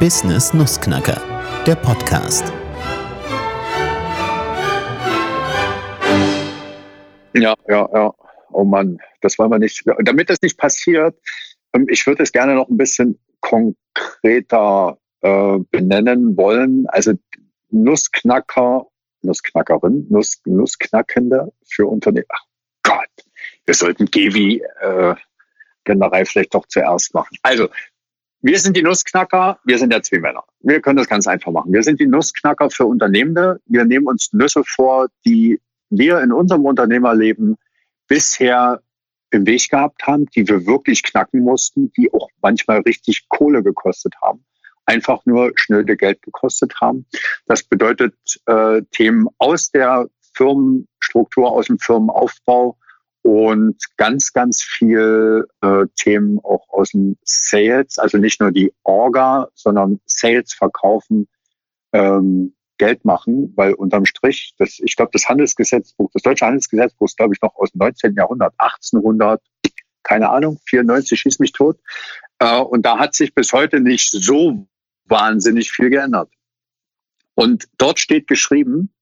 Business Nussknacker, der Podcast. Ja, ja, ja. Oh Mann, das wollen wir nicht. Damit das nicht passiert, ähm, ich würde es gerne noch ein bisschen konkreter äh, benennen wollen. Also Nussknacker, Nussknackerin, Nuss, Nussknackende für Unternehmen. Ach Gott, wir sollten Gewi äh, Generei vielleicht doch zuerst machen. Also, wir sind die Nussknacker, wir sind ja zwei Männer. Wir können das ganz einfach machen. Wir sind die Nussknacker für Unternehmende. Wir nehmen uns Nüsse vor, die wir in unserem Unternehmerleben bisher im Weg gehabt haben, die wir wirklich knacken mussten, die auch manchmal richtig Kohle gekostet haben, einfach nur schnöde Geld gekostet haben. Das bedeutet äh, Themen aus der Firmenstruktur, aus dem Firmenaufbau und ganz, ganz viel äh, Themen auch aus dem Sales, also nicht nur die Orga, sondern Sales verkaufen, ähm, Geld machen, weil unterm Strich, das, ich glaube, das Handelsgesetzbuch, das deutsche Handelsgesetzbuch ist, glaube ich, noch aus dem 19. Jahrhundert, 1800, keine Ahnung, 94 schießt mich tot. Äh, und da hat sich bis heute nicht so wahnsinnig viel geändert. Und dort steht geschrieben,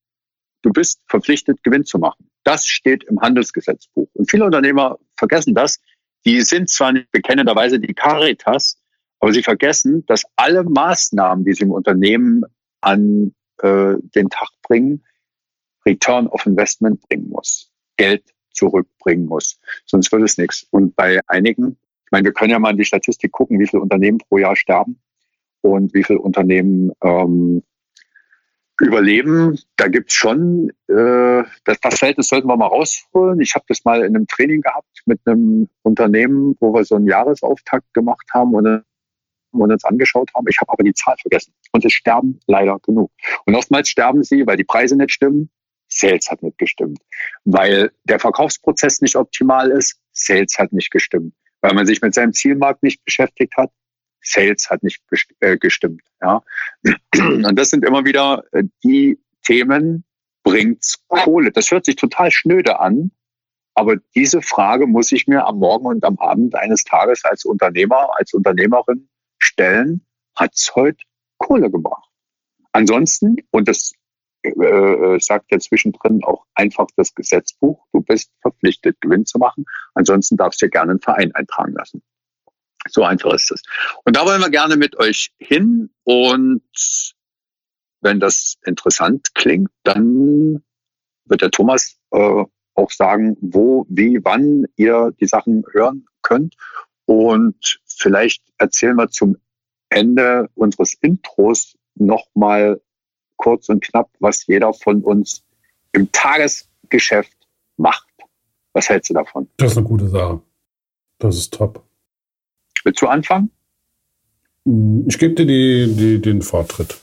du bist verpflichtet, Gewinn zu machen. Das steht im Handelsgesetzbuch. Und viele Unternehmer vergessen das. Die sind zwar nicht bekennenderweise die Caritas, aber sie vergessen, dass alle Maßnahmen, die sie im Unternehmen an äh, den Tag bringen, Return of Investment bringen muss, Geld zurückbringen muss. Sonst wird es nichts. Und bei einigen, ich meine, wir können ja mal in die Statistik gucken, wie viele Unternehmen pro Jahr sterben und wie viele Unternehmen ähm, überleben. Da gibt's schon, äh, das, das Verhältnis sollten wir mal rausholen. Ich habe das mal in einem Training gehabt mit einem Unternehmen, wo wir so einen Jahresauftakt gemacht haben und und uns angeschaut haben. Ich habe aber die Zahl vergessen. Und es sterben leider genug. Und oftmals sterben sie, weil die Preise nicht stimmen. Sales hat nicht gestimmt. Weil der Verkaufsprozess nicht optimal ist. Sales hat nicht gestimmt. Weil man sich mit seinem Zielmarkt nicht beschäftigt hat. Sales hat nicht äh, gestimmt. Ja. Und das sind immer wieder äh, die Themen, bringt's Kohle. Das hört sich total schnöde an, aber diese Frage muss ich mir am Morgen und am Abend eines Tages als Unternehmer, als Unternehmerin stellen, hat's heute Kohle gebracht. Ansonsten, und das äh, äh, sagt ja zwischendrin auch einfach das Gesetzbuch, du bist verpflichtet, Gewinn zu machen. Ansonsten darfst du gerne einen Verein eintragen lassen. So einfach ist es. Und da wollen wir gerne mit euch hin. Und wenn das interessant klingt, dann wird der Thomas äh, auch sagen, wo, wie, wann ihr die Sachen hören könnt. Und vielleicht erzählen wir zum Ende unseres Intros nochmal kurz und knapp, was jeder von uns im Tagesgeschäft macht. Was hältst du davon? Das ist eine gute Sache. Das ist top. Willst du anfangen? Ich gebe dir die, die, den Vortritt.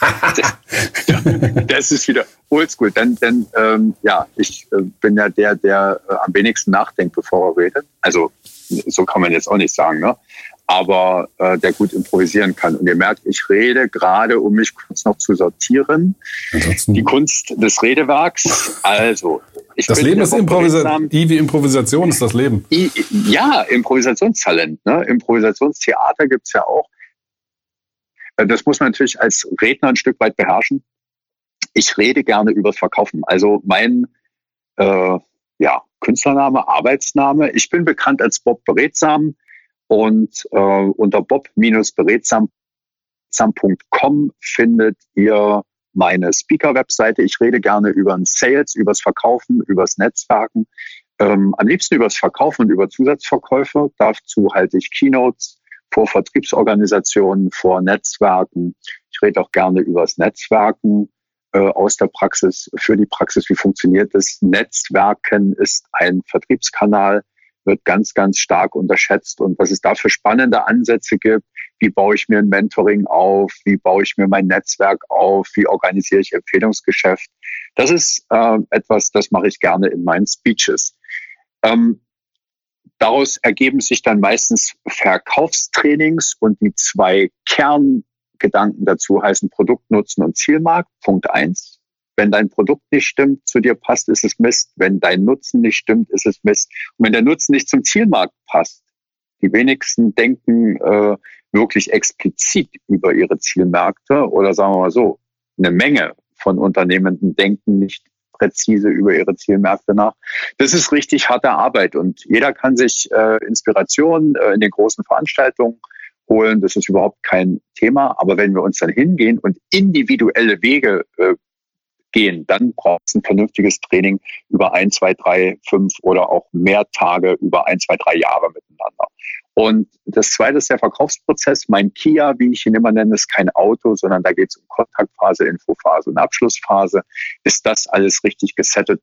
das ist wieder oldschool. Denn, denn ähm, ja, ich äh, bin ja der, der äh, am wenigsten nachdenkt, bevor er redet. Also so kann man jetzt auch nicht sagen, ne? Aber äh, der gut improvisieren kann. Und ihr merkt, ich rede gerade, um mich kurz noch zu sortieren. Ansonsten die Kunst des Redewerks. Also, ich das Leben ist Improvisation. I wie Improvisation ist das Leben. I, ja, Improvisationstalent. Ne? Improvisationstheater gibt's ja auch. Äh, das muss man natürlich als Redner ein Stück weit beherrschen. Ich rede gerne übers Verkaufen. Also mein äh, ja, Künstlername, Arbeitsname. Ich bin bekannt als Bob Beredsam und äh, unter bob-beredsam.com findet ihr meine Speaker-Webseite. Ich rede gerne über den Sales, übers Verkaufen, übers Netzwerken. Ähm, am liebsten übers Verkaufen und über Zusatzverkäufe. Dazu halte ich Keynotes vor Vertriebsorganisationen, vor Netzwerken. Ich rede auch gerne übers Netzwerken äh, aus der Praxis für die Praxis. Wie funktioniert das? Netzwerken ist ein Vertriebskanal, wird ganz, ganz stark unterschätzt und was es da für spannende Ansätze gibt. Wie baue ich mir ein Mentoring auf? Wie baue ich mir mein Netzwerk auf? Wie organisiere ich Empfehlungsgeschäft? Das ist äh, etwas, das mache ich gerne in meinen Speeches. Ähm, daraus ergeben sich dann meistens Verkaufstrainings und die zwei Kern Gedanken dazu heißen Produkt, Nutzen und Zielmarkt. Punkt eins. Wenn dein Produkt nicht stimmt, zu dir passt, ist es Mist. Wenn dein Nutzen nicht stimmt, ist es Mist. Und wenn der Nutzen nicht zum Zielmarkt passt, die wenigsten denken, äh, wirklich explizit über ihre Zielmärkte oder sagen wir mal so, eine Menge von Unternehmenden denken nicht präzise über ihre Zielmärkte nach. Das ist richtig harte Arbeit und jeder kann sich äh, Inspiration äh, in den großen Veranstaltungen holen. Das ist überhaupt kein Thema. Aber wenn wir uns dann hingehen und individuelle Wege äh, gehen, dann braucht es ein vernünftiges Training über ein, zwei, drei, fünf oder auch mehr Tage über ein, zwei, drei Jahre miteinander. Und das zweite ist der Verkaufsprozess. Mein Kia, wie ich ihn immer nenne, ist kein Auto, sondern da geht es um Kontaktphase, Infophase und Abschlussphase. Ist das alles richtig gesettet,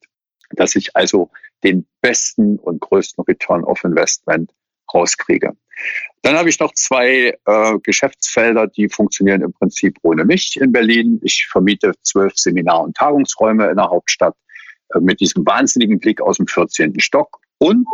dass ich also den besten und größten Return of Investment rauskriege? Dann habe ich noch zwei äh, Geschäftsfelder, die funktionieren im Prinzip ohne mich in Berlin. Ich vermiete zwölf Seminar- und Tagungsräume in der Hauptstadt äh, mit diesem wahnsinnigen Blick aus dem 14. Stock. Und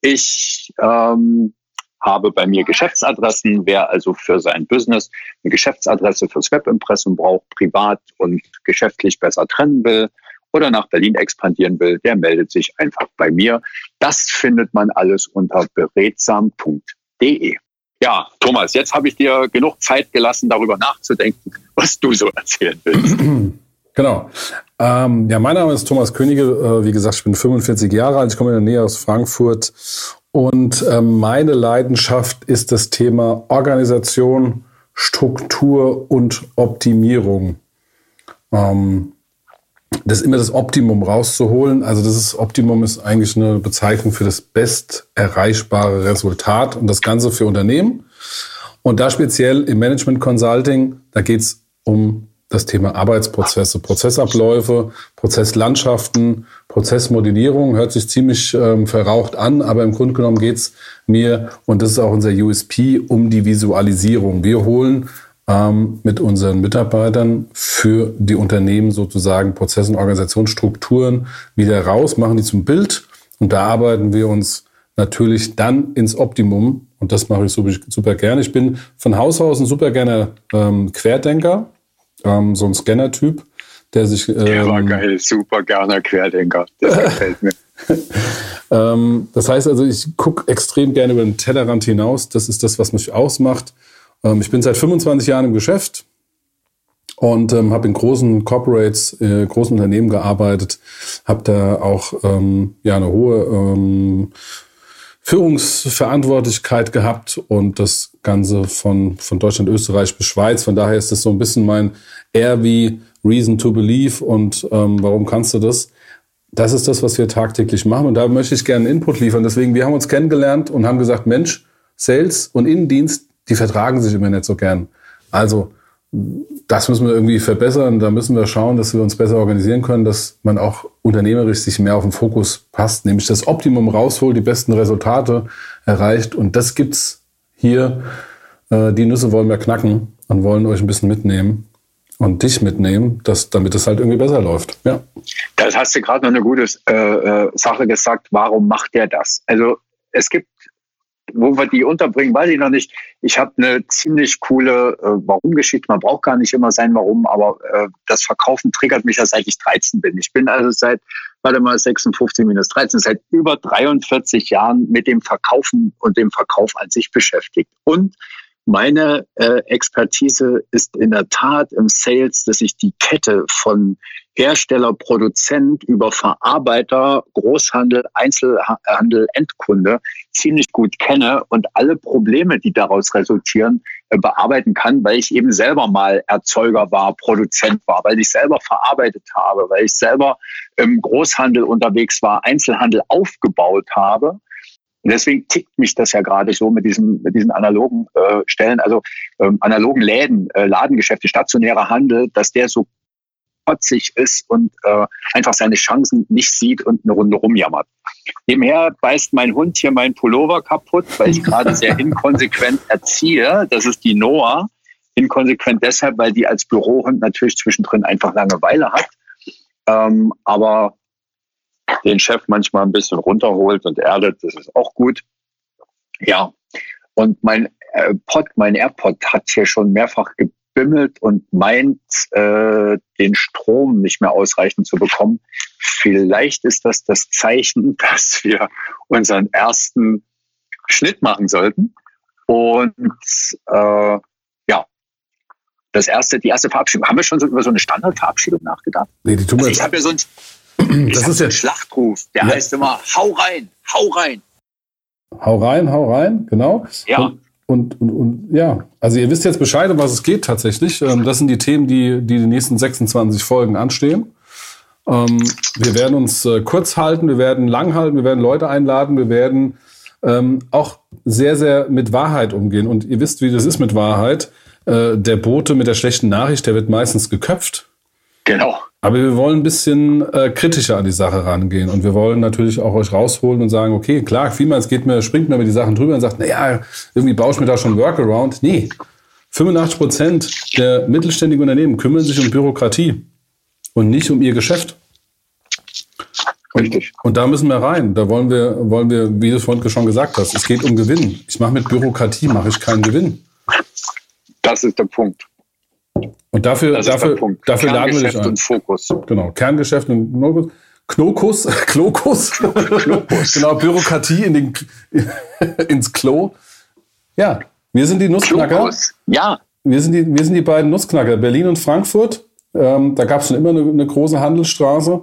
ich ähm, habe bei mir Geschäftsadressen. Wer also für sein Business eine Geschäftsadresse fürs Webimpressum braucht, privat und geschäftlich besser trennen will oder nach Berlin expandieren will, der meldet sich einfach bei mir. Das findet man alles unter beredsam.de. Ja, Thomas, jetzt habe ich dir genug Zeit gelassen, darüber nachzudenken, was du so erzählen willst. Genau. Ähm, ja, mein Name ist Thomas Könige. Äh, wie gesagt, ich bin 45 Jahre alt. Ich komme in der Nähe aus Frankfurt und ähm, meine Leidenschaft ist das Thema Organisation, Struktur und Optimierung. Ähm, das immer das Optimum rauszuholen. Also das ist, Optimum ist eigentlich eine Bezeichnung für das best erreichbare Resultat und das Ganze für Unternehmen. Und da speziell im Management Consulting, da geht es um das Thema Arbeitsprozesse, Prozessabläufe, Prozesslandschaften, Prozessmodellierung. Hört sich ziemlich ähm, verraucht an, aber im Grunde genommen geht's mir, und das ist auch unser USP, um die Visualisierung. Wir holen ähm, mit unseren Mitarbeitern für die Unternehmen sozusagen Prozesse und Organisationsstrukturen wieder raus, machen die zum Bild und da arbeiten wir uns natürlich dann ins Optimum und das mache ich super, super gerne. Ich bin von Haus aus ein super gerne ähm, Querdenker ähm, so ein Scanner-Typ, der sich. Ähm, der war geil, super gerne Querdenker. Das gefällt mir. ähm, das heißt also, ich gucke extrem gerne über den Tellerrand hinaus. Das ist das, was mich ausmacht. Ähm, ich bin seit 25 Jahren im Geschäft und ähm, habe in großen Corporates, äh, großen Unternehmen gearbeitet, habe da auch ähm, ja eine hohe ähm, Führungsverantwortlichkeit gehabt und das Ganze von, von Deutschland, Österreich bis Schweiz. Von daher ist das so ein bisschen mein eher wie Reason to Believe und ähm, warum kannst du das? Das ist das, was wir tagtäglich machen und da möchte ich gerne Input liefern. Deswegen, wir haben uns kennengelernt und haben gesagt, Mensch, Sales und Innendienst, die vertragen sich immer nicht so gern. Also das müssen wir irgendwie verbessern. Da müssen wir schauen, dass wir uns besser organisieren können, dass man auch unternehmerisch sich mehr auf den Fokus passt, nämlich das Optimum rausholt, die besten Resultate erreicht. Und das gibt's hier. Äh, die Nüsse wollen wir knacken und wollen euch ein bisschen mitnehmen und dich mitnehmen, dass, damit es halt irgendwie besser läuft. Ja. Das hast du gerade noch eine gute äh, äh, Sache gesagt. Warum macht der das? Also es gibt wo wir die unterbringen, weiß ich noch nicht. Ich habe eine ziemlich coole äh, Warum-Geschichte. Man braucht gar nicht immer sein Warum, aber äh, das Verkaufen triggert mich ja seit ich 13 bin. Ich bin also seit, warte mal, 56 minus 13, seit über 43 Jahren mit dem Verkaufen und dem Verkauf an sich beschäftigt. Und meine äh, Expertise ist in der Tat im Sales, dass ich die Kette von Hersteller, Produzent über Verarbeiter, Großhandel, Einzelhandel, Endkunde ziemlich gut kenne und alle Probleme, die daraus resultieren, äh, bearbeiten kann, weil ich eben selber mal Erzeuger war, Produzent war, weil ich selber verarbeitet habe, weil ich selber im Großhandel unterwegs war, Einzelhandel aufgebaut habe. Und deswegen tickt mich das ja gerade so mit diesen, mit diesen analogen äh, Stellen, also ähm, analogen Läden, äh, Ladengeschäfte, stationärer Handel, dass der so kotzig ist und äh, einfach seine Chancen nicht sieht und eine Runde rumjammert. Nebenher beißt mein Hund hier mein Pullover kaputt, weil ich gerade sehr inkonsequent erziehe. Das ist die Noah. Inkonsequent deshalb, weil die als Bürohund natürlich zwischendrin einfach Langeweile hat. Ähm, aber den Chef manchmal ein bisschen runterholt und erdet, das ist auch gut. Ja, und mein äh, Pod, mein AirPod hat hier schon mehrfach gebimmelt und meint, äh, den Strom nicht mehr ausreichend zu bekommen. Vielleicht ist das das Zeichen, dass wir unseren ersten Schnitt machen sollten. Und äh, ja, das erste, die erste Verabschiedung. Haben wir schon so über so eine Standardverabschiedung nachgedacht? Nee, die tun wir Also ich habe ja so einen, Das ist jetzt. Schlachtruf, der Ja. heißt immer, hau rein, hau rein. Hau rein, hau rein, genau. Ja. Und, und, und, und ja, also ihr wisst jetzt Bescheid, um was es geht tatsächlich. Ähm, Das sind die Themen, die die, die nächsten 26 Folgen anstehen. Ähm, wir werden uns äh, kurz halten, wir werden lang halten, wir werden Leute einladen, wir werden ähm, auch sehr, sehr mit Wahrheit umgehen. Und ihr wisst, wie das ist mit Wahrheit. Äh, der Bote mit der schlechten Nachricht, der wird meistens geköpft. Genau. Aber wir wollen ein bisschen äh, kritischer an die Sache rangehen und wir wollen natürlich auch euch rausholen und sagen, okay, klar, vielmals geht mir, springt mir über die Sachen drüber und sagt, naja, irgendwie baue ich mir da schon Workaround. Nee, 85 Prozent der mittelständigen Unternehmen kümmern sich um Bürokratie und nicht um ihr Geschäft. Richtig. Und da müssen wir rein. Da wollen wir, wollen wir, wie du es vorhin schon gesagt hast, es geht um Gewinn. Ich mache mit Bürokratie mache ich keinen Gewinn. Das ist der Punkt. Und dafür, Das dafür, dafür laden wir dich Kerngeschäft ein. und Fokus. Genau, Kerngeschäft und Knokus. Knokus, Klokus, Klokus. genau, Bürokratie in den, ins Klo. Ja, wir sind die Nussknacker. Klokus. Ja, Wir sind die, wir sind die beiden Nussknacker, Berlin und Frankfurt. Ähm, da gab es schon immer eine, eine große Handelsstraße.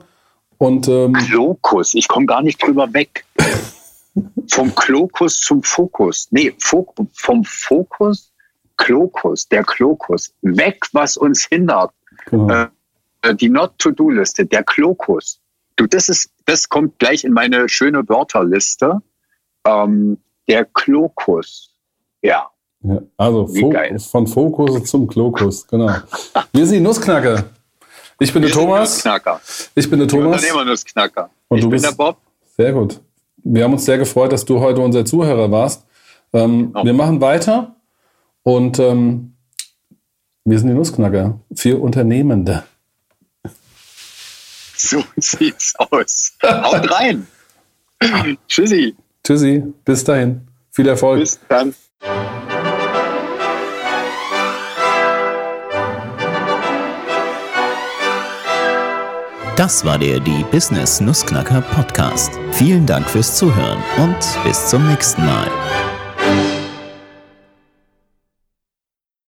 Und ähm, Klokus. Ich komme gar nicht drüber weg. Vom Klokus zum Fokus. Nee, Fok vom Fokus, Klokus, der Klokus. Weg, was uns hindert. genau. Äh, die Not-to-Do-Liste, der Klokus. Du, das ist, das kommt gleich in meine schöne Wörterliste. Ähm, der Klokus. Ja. ja, also Fo von Fokus zum Klokus, genau. Wir sind die Nussknacker. Ich bin der Wir sind Thomas. Ich bin der Thomas. Unternehmer-Nussknacker. Und Ich du bin bist- der Bob. Sehr gut. Wir haben uns sehr gefreut, dass du heute unser Zuhörer warst. Ähm, Oh. Wir machen weiter und ähm, wir sind die Nussknacker für Unternehmende. So sieht's aus. Haut rein. Tschüssi. Tschüssi, bis dahin. Viel Erfolg. Bis dann. Das war der Die Business Nussknacker Podcast. Vielen Dank fürs Zuhören und bis zum nächsten Mal.